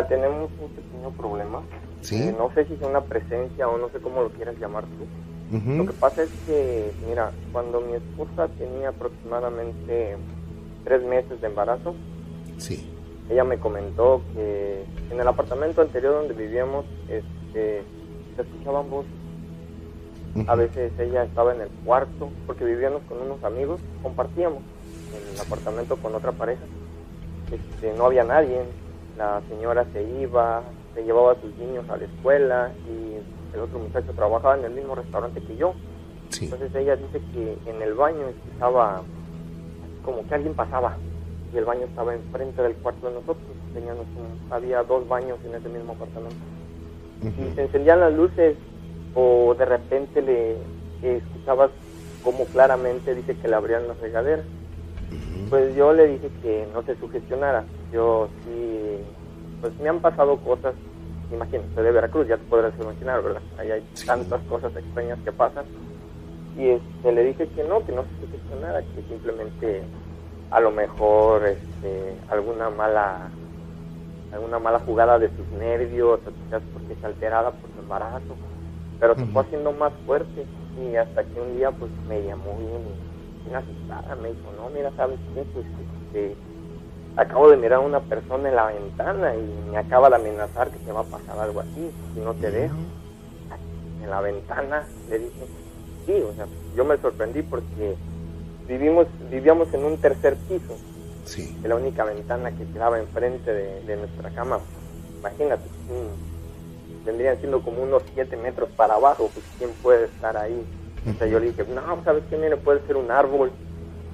Mira, tenemos un pequeño problema. Sí. Eh, no sé si es una presencia o no sé cómo lo quieras llamar tú. Ujú. Lo que pasa es que, mira, cuando mi esposa tenía aproximadamente tres meses de embarazo, Sí. ella me comentó que en el apartamento anterior donde vivíamos, este, se escuchaban voces. A veces ella estaba en el cuarto, porque vivíamos con unos amigos, compartíamos en el apartamento con otra pareja. Este, no había nadie, la señora se iba, se llevaba a sus niños a la escuela y el otro muchacho trabajaba en el mismo restaurante que yo. Sí. Entonces ella dice que en el baño escuchaba como que alguien pasaba y el baño estaba enfrente del cuarto de nosotros. Teníamos un- había dos baños en ese mismo apartamento. Y se encendían las luces o de repente le escuchabas como claramente dice que le abrían las regaderas. Pues yo le dije que no se sugestionara. Yo sí, pues me han pasado cosas, imagínate, de Veracruz, ya te podrás imaginar, ¿verdad? Ahí hay tantas cosas extrañas que pasan. Y este, le dije que no, que no se sugestionara, que simplemente a lo mejor este, alguna mala alguna mala jugada de sus nervios, o quizás porque está alterada por su embarazo, pero se fue haciendo más fuerte y hasta que un día pues me llamó bien, bien asustada, me dijo, no, mira, ¿sabes qué? Pues este, acabo de mirar a una persona en la ventana y me acaba de amenazar que te va a pasar algo así, si no te dejo. En la ventana le dije, sí, o sea, yo me sorprendí porque vivimos, vivíamos en un tercer piso Sí. la única ventana que quedaba enfrente de, de nuestra cama. Imagínate, vendrían siendo como unos 7 metros para abajo, pues quién puede estar ahí. O sea, yo le dije, no, ¿sabes qué? Mire, puede ser un árbol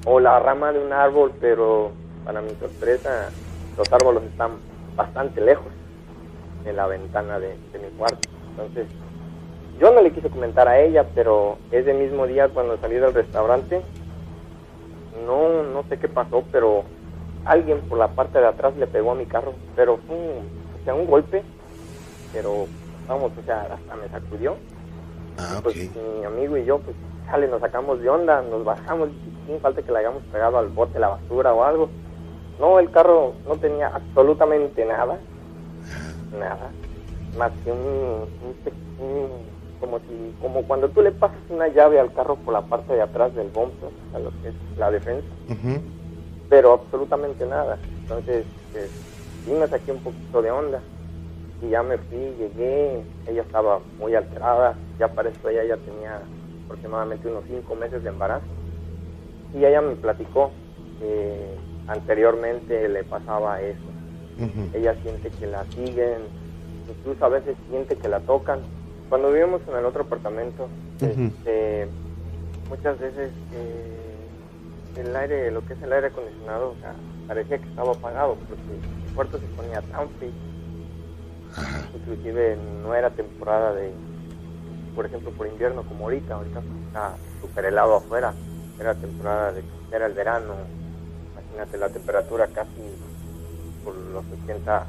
o la rama de un árbol, pero para mi sorpresa, los árboles están bastante lejos de la ventana de, mi cuarto. Entonces, yo no le quise comentar a ella, pero ese mismo día cuando salí del restaurante, no, no sé qué pasó, pero alguien por la parte de atrás le pegó a mi carro, pero fue un, un golpe, pero vamos, o sea, hasta me sacudió. Ah, Pues mi amigo y yo, pues, sale, nos sacamos de onda, nos bajamos, sin falta que le hayamos pegado al bote la basura o algo. No, el carro no tenía absolutamente nada, nada, más que un, un un- como si, como cuando tú le pasas una llave al carro por la parte de atrás del bumper, a lo que es la defensa, Ujú. pero absolutamente nada. Entonces, pues, sí me saqué un poquito de onda y ya me fui, llegué, ella estaba muy alterada, ya para esto ella ya tenía aproximadamente unos cinco meses de embarazo y ella me platicó que anteriormente le pasaba eso. Ella siente que la siguen, incluso a veces siente que la tocan. Cuando vivimos en el otro apartamento, este, muchas veces eh, el aire, lo que es el aire acondicionado, o sea, parecía que estaba apagado porque el cuarto se ponía tan frío. Inclusive no era temporada de, por ejemplo, por invierno como ahorita, ahorita está súper helado afuera, era temporada de, era el verano, imagínate la temperatura casi por los 80 a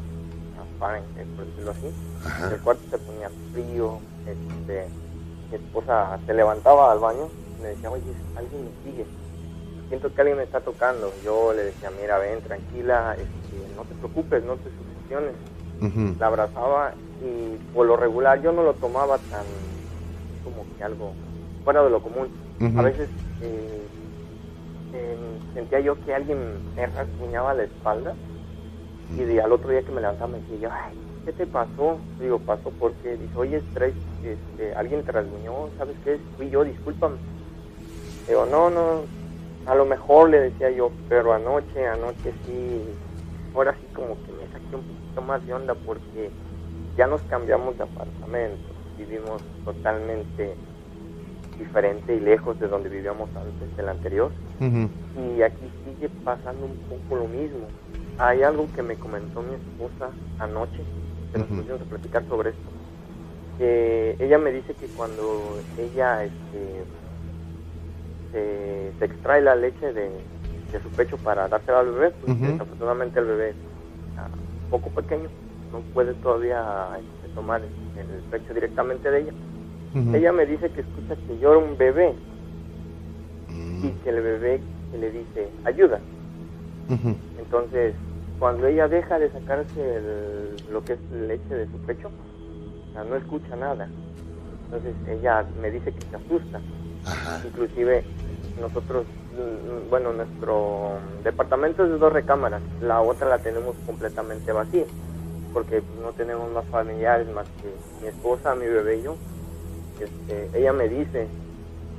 Fahrenheit, por decirlo así. El cuarto se ponía frío, este, mi esposa se levantaba al baño y me decía, oye, alguien me sigue, siento que alguien me está tocando. Yo le decía, mira, ven, tranquila, este, no te preocupes, no te sugestiones. La abrazaba y por lo regular yo no lo tomaba tan como que algo fuera de lo común. A veces eh, eh, sentía yo que alguien me rasguñaba la espalda y de, al otro día que me levantaba me decía yo, ay, ¿qué te pasó? Digo, pasó porque dice, oye, traes, este, alguien te rasguñó, ¿sabes qué? Fui yo, discúlpame. Digo, no, no, a lo mejor le decía yo, pero anoche, anoche sí, ahora sí como que me saqué un poquito más de onda porque ya nos cambiamos de apartamento, vivimos totalmente diferente y lejos de donde vivíamos antes, del anterior y aquí sigue pasando un poco lo mismo. Hay algo que me comentó mi esposa anoche, que nos pusimos a platicar sobre esto. Que ella me dice que cuando ella este, se, se extrae la leche de, de su pecho para dársela al bebé, pues desafortunadamente el bebé un poco pequeño, no puede todavía este, tomar el pecho directamente de ella. Ella me dice que escucha que llora un bebé Mm. y que el bebé le dice ayuda. Entonces, cuando ella deja de sacarse el- lo que es leche de su pecho, o sea, no escucha nada. Entonces ella me dice que se asusta. Ajá. Inclusive nosotros, mm, bueno, nuestro departamento es de dos recámaras, la otra la tenemos completamente vacía, porque no tenemos más familiares más que mi esposa, mi bebé y yo. Este, ella me dice,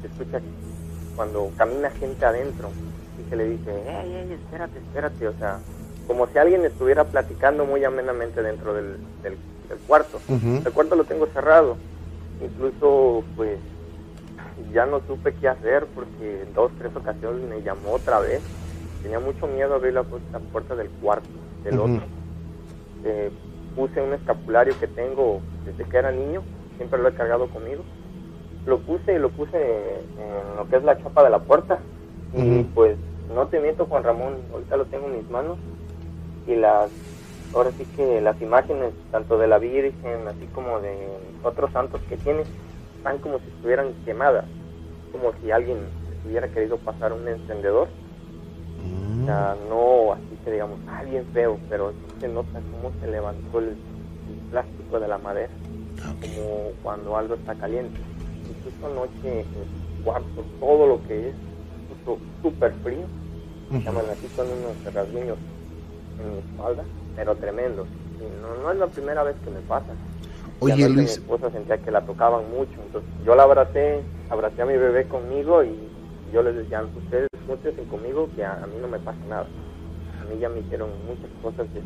se escucha cuando camina gente adentro y que le dice, hey, hey, espérate, espérate, o sea, como si alguien estuviera platicando muy amenamente dentro del, del, del cuarto. El cuarto lo tengo cerrado, incluso pues ya no supe qué hacer porque en dos, tres ocasiones me llamó otra vez. Tenía mucho miedo a abrir la puerta, puerta del cuarto, del otro. Eh, puse un escapulario que tengo desde que era niño, siempre lo he cargado conmigo. Lo puse y lo puse en lo que es la chapa de la puerta. Y pues no te miento, Juan Ramón, ahorita lo tengo en mis manos. Y las, ahora sí que las imágenes, tanto de la Virgen, así como de otros santos que tiene, están como si estuvieran quemadas. Como si alguien hubiera querido pasar un encendedor. O Mm. sea, no así que digamos, ah, bien feo, pero se nota cómo se levantó el, el plástico de la madera, Ok. como cuando algo está caliente. Incluso anoche en el cuarto, todo lo que es puso súper frío, Ujú. llaman así con unos rasguños en mi espalda, pero tremendos. Y no, no es la primera vez que me pasa. Oye, Luis, Mi esposa sentía que la tocaban mucho, entonces yo la abracé, abracé a mi bebé conmigo y yo les decía, ustedes júntense conmigo que a, a mí no me pasa nada. Mí ya me hicieron muchas cosas, de,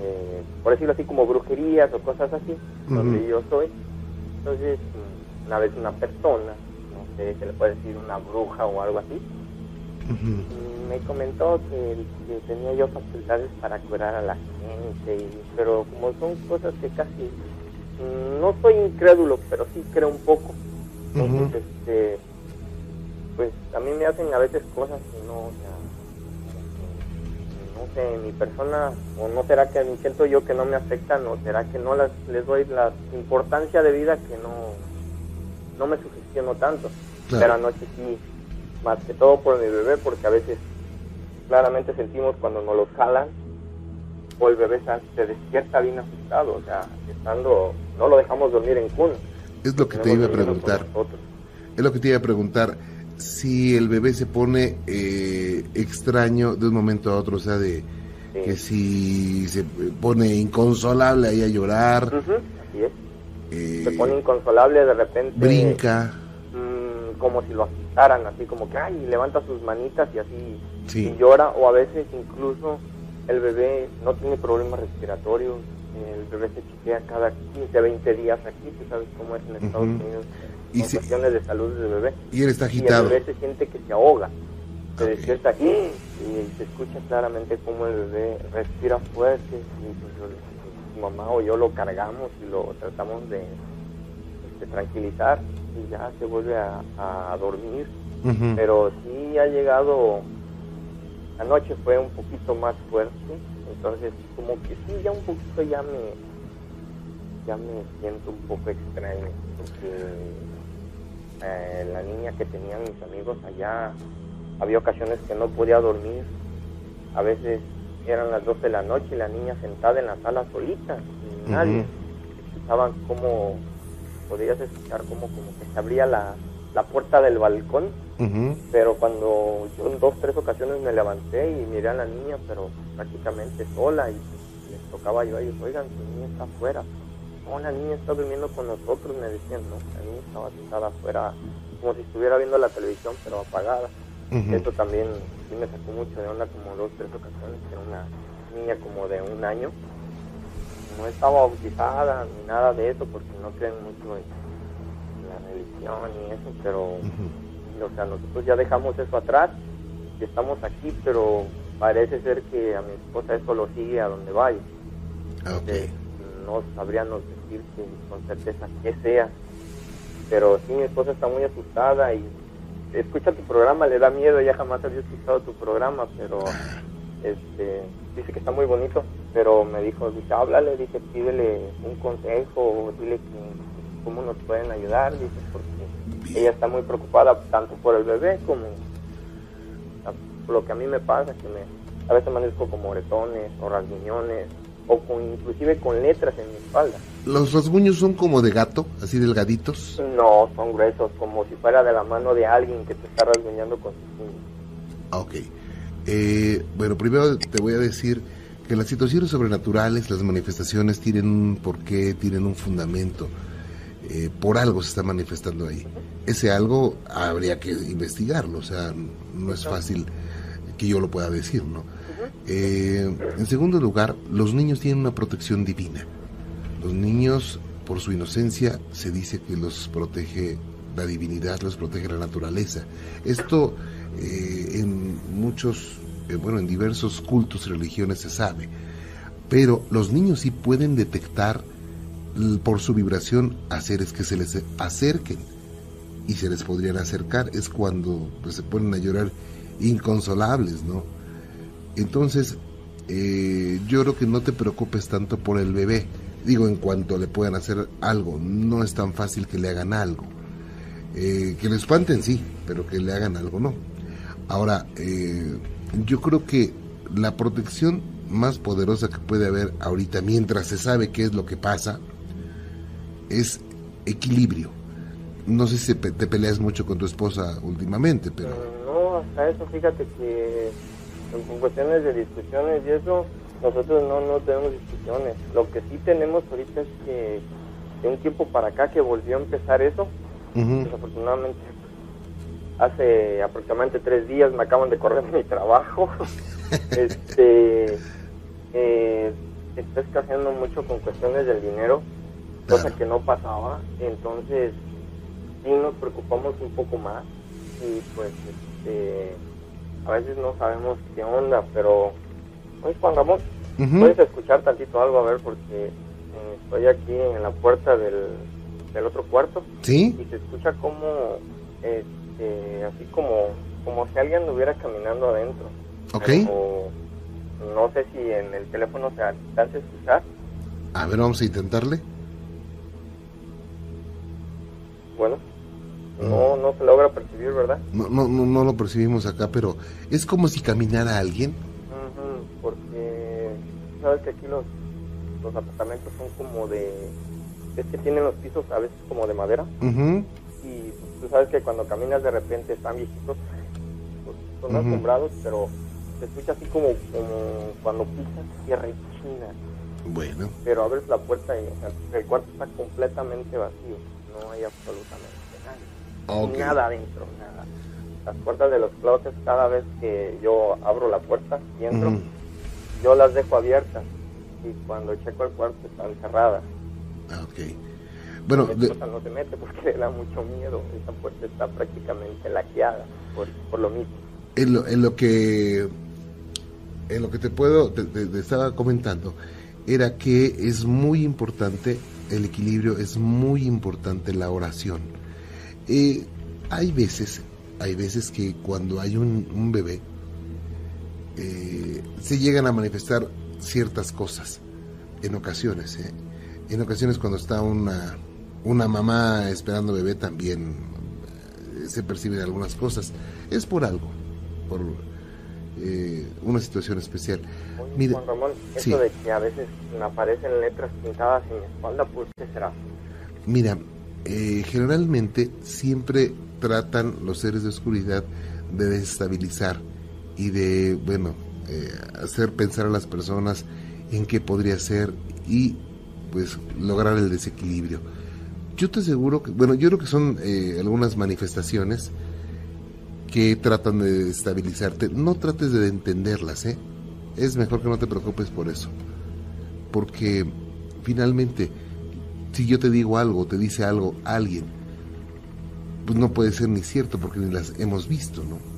eh, por decirlo así, como brujerías o cosas así, donde yo soy. Entonces, una vez una persona, no sé, se le puede decir una bruja o algo así, me comentó que, que tenía yo facultades para curar a la gente, y- pero como son cosas que casi mm, no soy incrédulo, pero sí creo un poco. Entonces, este, pues a mí me hacen a veces cosas que no, o sea, no sé, mi persona, o no será que siento yo que no me afectan, o será que no las, les doy la importancia de vida que no, no me sugestiono tanto. Claro. Pero anoche sí, más que todo por mi bebé, porque a veces claramente sentimos cuando nos los jalan, o el bebé se, despierta bien asustado, o sea, estando, no lo dejamos dormir en cuna. es lo que te iba a preguntar. Es lo que te iba a preguntar. Si el bebé se pone eh, extraño de un momento a otro, o sea, de Sí. que si se pone inconsolable ahí a llorar, así es. eh, Se pone inconsolable de repente. brinca, mm, como si lo asustaran, así como que, ay, levanta sus manitas y así Sí. y llora, o a veces incluso el bebé no tiene problemas respiratorios, el bebé se chequea cada 15, 20 días aquí, tú sabes cómo es en Estados. Unidos, Y con se- cuestiones de salud del bebé. y él está Y el agitado. bebé se siente que se ahoga, se Ok. despierta aquí y se escucha claramente cómo el bebé respira fuerte y pues, yo le digo, su mamá o yo lo cargamos y lo tratamos de, de tranquilizar y ya se vuelve a, a dormir. Pero sí ha llegado, anoche fue un poquito más fuerte, entonces como que sí, ya un poquito ya me, ya me siento un poco extraño, porque eh, la niña que tenían mis amigos allá, había ocasiones que no podía dormir, a veces eran las 12 de la noche y la niña sentada en la sala solita, sin nadie, escuchaban como, podías escuchar como, como que se abría la, la puerta del balcón, pero cuando yo en dos, tres ocasiones me levanté y miré a la niña, pero prácticamente sola, y les tocaba yo a ellos, oigan, su niña está afuera. No, la niña está durmiendo con nosotros, me decían, no, la niña estaba sentada afuera, como si estuviera viendo la televisión, pero apagada. Eso también sí me sacó mucho de onda, como dos, tres ocasiones, que una niña como de un año. No estaba bautizada ni nada de eso, porque no creen mucho en la religión y eso, pero o sea, nosotros ya dejamos eso atrás y estamos aquí, pero parece ser que a mi esposa eso lo sigue a donde vaya. Ah, no sabríamos decir que con certeza qué sea, pero sí mi esposa está muy asustada y escucha tu programa, le da miedo, ella jamás había escuchado tu programa, pero este dice que está muy bonito, pero me dijo, dice, háblale, dice, pídele un consejo, dile que cómo nos pueden ayudar, dice, porque ella está muy preocupada tanto por el bebé como por lo que a mí me pasa, que me, A veces amanezco con moretones o rasguñones o con, inclusive con letras en mi espalda. ¿Los rasguños son como de gato, así delgaditos? No, son gruesos, como si fuera de la mano de alguien que te está rasguñando con sus puños. Ah, ok. Eh, bueno, primero te voy a decir que las situaciones sobrenaturales, las manifestaciones tienen un porqué, tienen un fundamento. Eh, por algo se está manifestando ahí. Ese algo habría que investigarlo, o sea, no es fácil que yo lo pueda decir, ¿no? Eh, en segundo lugar, los niños tienen una protección divina. Los niños, por su inocencia, se dice que los protege la divinidad, los protege la naturaleza. Esto eh, en muchos, bueno, en diversos cultos y religiones se sabe. Pero los niños sí pueden detectar por su vibración a seres que se les acerquen y se les podrían acercar es cuando pues, se ponen a llorar inconsolables, ¿no? Entonces, eh, yo creo que no te preocupes tanto por el bebé. Digo, en cuanto le puedan hacer algo, no es tan fácil que le hagan algo. Eh, que le espanten, sí, pero que le hagan algo, no. Ahora, eh, yo creo que la protección más poderosa que puede haber ahorita, mientras se sabe qué es lo que pasa, es equilibrio. No sé si te peleas mucho con tu esposa últimamente, pero... No, hasta eso, fíjate que en cuestiones de discusiones y eso, nosotros no, no tenemos discusiones. Lo que sí tenemos ahorita es que de un tiempo para acá que volvió a empezar eso, desafortunadamente hace aproximadamente tres días me acaban de correr mi trabajo. este eh, está escaseando mucho con cuestiones del dinero cosa que no pasaba. Entonces, sí nos preocupamos un poco más y pues este, a veces no sabemos qué onda, pero pues Juan Ramón, puedes escuchar tantito algo a ver porque eh, estoy aquí en la puerta del, del otro cuarto ¿Sí? y se escucha como este, así como como si alguien estuviera caminando adentro. Ok. no sé si en el teléfono se alcanza a escuchar. A ver, vamos a intentarle. Bueno, no, no se logra percibir, ¿verdad? No, no, no, lo percibimos acá, pero es como si caminara alguien. Sabes que aquí los, los apartamentos son como de... Es que tienen los pisos a veces como de madera. Y tú sabes que cuando caminas de repente están viejitos, pues, son asombrados, pero se escucha así como, como cuando pisas tierra china. Bueno. Pero abres la puerta y el cuarto está completamente vacío no hay absolutamente nada. Nada adentro, nada. Las puertas de los closets, cada vez que yo abro la puerta y entro, yo las dejo abiertas. Y cuando checo el cuarto están cerradas. Ah, ok. Bueno, de... no se mete porque le da mucho miedo. Esa puerta está prácticamente laqueada por, por lo mismo. En lo, en lo que en lo que te puedo te, te estaba comentando era que es muy importante el equilibrio, es muy importante la oración. Eh, hay veces, hay veces que cuando hay un, bebé, eh, se llegan a manifestar ciertas cosas, en ocasiones. Eh. En ocasiones cuando está una, una mamá esperando bebé también se perciben algunas cosas. Es por algo, por una situación especial. Mira, Juan Ramón, eso de que a veces me aparecen letras pintadas en mi espalda, ¿por qué será? Mira, eh, generalmente siempre tratan los seres de oscuridad de desestabilizar y de, bueno, eh, hacer pensar a las personas en qué podría ser y pues lograr el desequilibrio. Yo te aseguro que, bueno, yo creo que son eh, algunas manifestaciones que tratan de desestabilizarte. No trates de entenderlas, ¿eh? es mejor que no te preocupes por eso. Porque finalmente, si yo te digo algo, te dice algo alguien, pues no puede ser ni cierto porque ni las hemos visto, ¿no?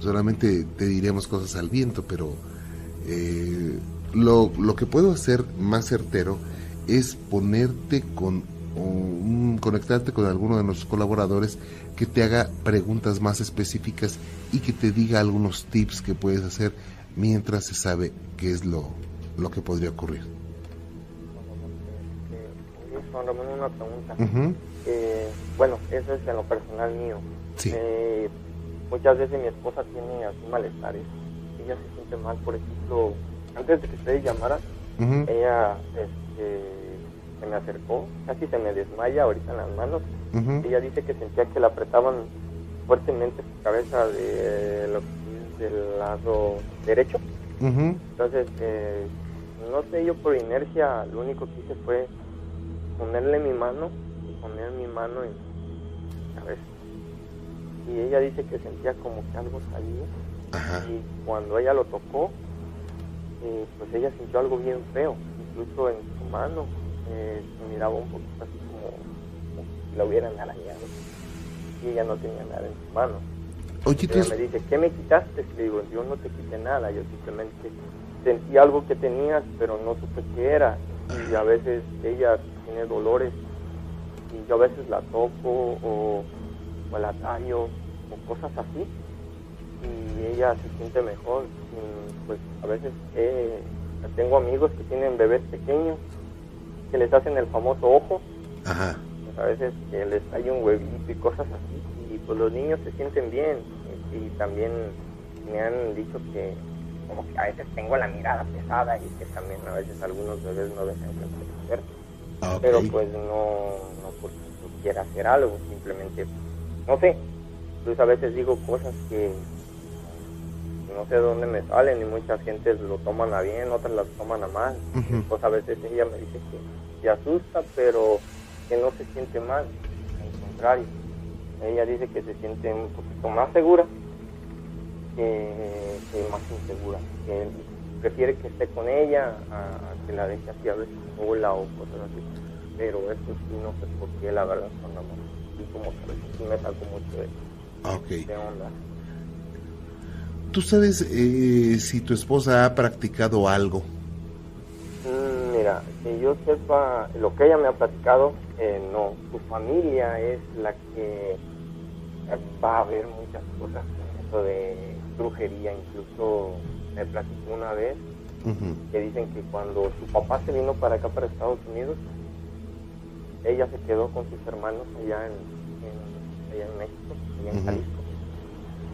Solamente te diremos cosas al viento, pero eh, lo, lo, que puedo hacer más certero es ponerte con, conectarte con alguno de nuestros colaboradores que te haga preguntas más específicas y que te diga algunos tips que puedes hacer mientras se sabe qué es lo, lo que podría ocurrir. una pregunta. Eh, bueno, eso es en lo personal mío. Eh, muchas veces mi esposa tiene así malestares ella se siente mal, por ejemplo, antes de que ustedes llamaran, ella este, se me acercó, casi se me desmaya ahorita en las manos. Ella dice que sentía que la apretaban fuertemente su cabeza de lo del lado derecho. Entonces, eh, no sé, yo por inercia lo único que hice fue ponerle mi mano, poner mi mano en la cabeza. Y ella dice que sentía como que algo salía. Y cuando ella lo tocó, eh, pues ella sintió algo bien feo, incluso en su mano. Eh, se miraba un poquito así como, si la hubieran arañado. Y ella no tenía nada en su mano. Oye, ella me dice, ¿qué me quitaste? Le digo, yo no te quité nada, yo simplemente sentí algo que tenías, pero no supe qué era. Y a veces ella tiene dolores y yo a veces la toco o, o o cosas así y ella se siente mejor. pues a veces eh, tengo amigos que tienen bebés pequeños que les hacen el famoso ojo. Pues, a veces que les hay un huevito y cosas así y pues los niños se sienten bien y también me han dicho que como que a veces tengo la mirada pesada y que también a veces algunos bebés no dejan que ver. Ah, Pero pues no, no porque quiera hacer algo, simplemente, no sé. Entonces a veces digo cosas que no sé de dónde me salen y muchas gentes lo toman a bien, otras las toman a mal. Pues a veces ella me dice que se asusta, pero que no se siente mal, al contrario. Ella dice que se siente un poquito más segura que, más insegura, que prefiere que esté con ella a, que la deje así a veces sola o cosas así. Pero eso sí, no sé por qué, la verdad, son amor. Como sí me saco mucho de, ah, okay. de onda. ¿Tú sabes eh, si tu esposa ha practicado algo? Mm, mira, que yo sepa, lo que ella me ha platicado, eh, no. Su familia es la que va a ver muchas cosas, eso de brujería, incluso me platicó una vez que dicen que cuando su papá se vino para acá, para Estados Unidos, ella se quedó con sus hermanos allá en, allá en México, allá en Jalisco.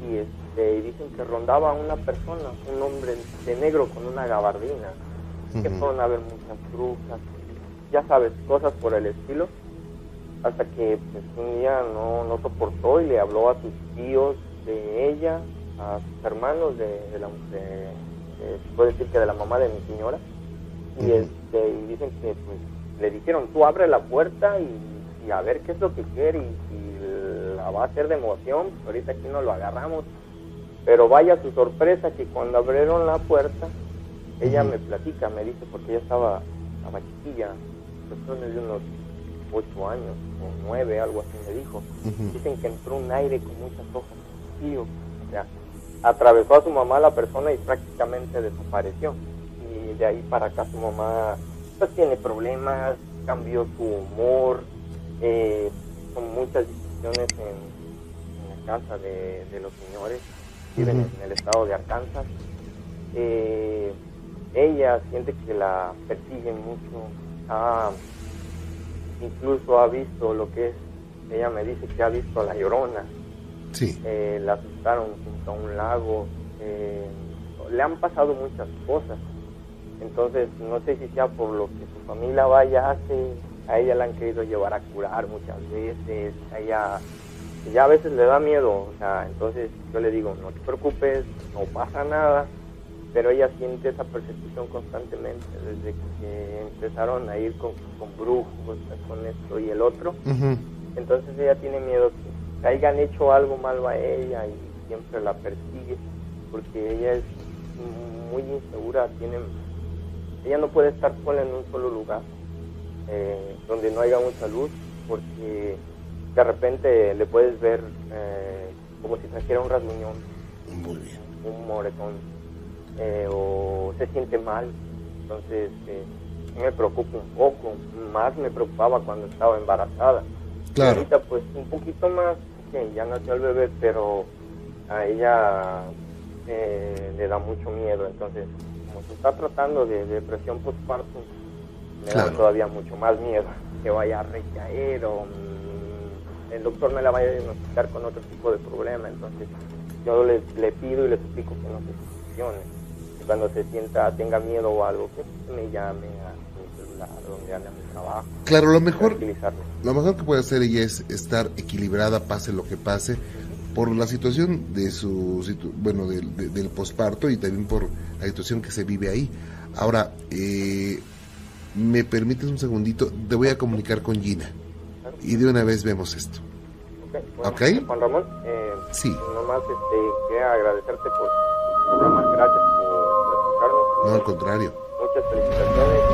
Y este, dicen que rondaba una persona, un hombre de negro con una gabardina, que fueron a ver muchas brujas, ya sabes, cosas por el estilo, hasta que pues, un día no, no soportó y le habló a sus tíos de ella a sus hermanos de, la, puede decir que de la mamá de mi señora. Y, este, y dicen que pues le dijeron tú abre la puerta y, a ver qué es lo que quiere y si la va a hacer de emoción ahorita aquí no lo agarramos pero vaya su sorpresa que cuando abrieron la puerta ella me platica me dice porque ella estaba estaba chiquilla de unos ocho años o nueve algo así me dijo. Dicen que entró un aire con muchas hojas tío o sea atravesó a su mamá la persona y prácticamente desapareció. Y de ahí para acá su mamá pues tiene problemas, cambió su humor, eh, son muchas discusiones en, la casa de, los señores, viven en el estado de Arkansas. Eh, ella siente que la persiguen mucho, incluso ha visto lo que es, ella me dice que ha visto a la llorona, Sí. Eh, la asustaron junto a un lago. Eh, le han pasado muchas cosas. Entonces, no sé si sea por lo que su familia vaya hace. A ella la han querido llevar a curar muchas veces. A ella ya a veces le da miedo. O sea, entonces yo le digo, no te preocupes, no pasa nada. Pero ella siente esa persecución constantemente desde que empezaron a ir con, con brujos, con esto y el otro. Entonces ella tiene miedo que hayan hecho algo malo a ella y siempre la persigue porque ella es muy insegura, tiene, ella no puede estar sola en un solo lugar eh, donde no haya mucha luz porque de repente le puedes ver eh, como si trajera un rasguñón, un moretón eh, o se siente mal, entonces me preocupa un poco, más me preocupaba cuando estaba embarazada. Claro. ahorita pues un poquito más ya nació el bebé, pero a ella le da mucho miedo. Entonces, como se está tratando de depresión postparto, me da todavía mucho más miedo que vaya a recaer o mm, el doctor me la vaya a diagnosticar con otro tipo de problema. Entonces, yo le, pido y le suplico que no se situaciones. cuando se sienta, tenga miedo o algo, que me llame a mi celular, donde anda mi trabajo. Claro, lo mejor, lo mejor que puede hacer ella es estar equilibrada, pase lo que pase, por la situación de su, bueno, del posparto y también por la situación que se vive ahí. Ahora, eh, me permites un segundito, te voy a comunicar con Gina y de una vez vemos esto. Ok. Juan Ramón, eh, sí. nomás este, quería agradecerte por el programa, gracias por escucharnos. No, al contrario. Muchas felicitaciones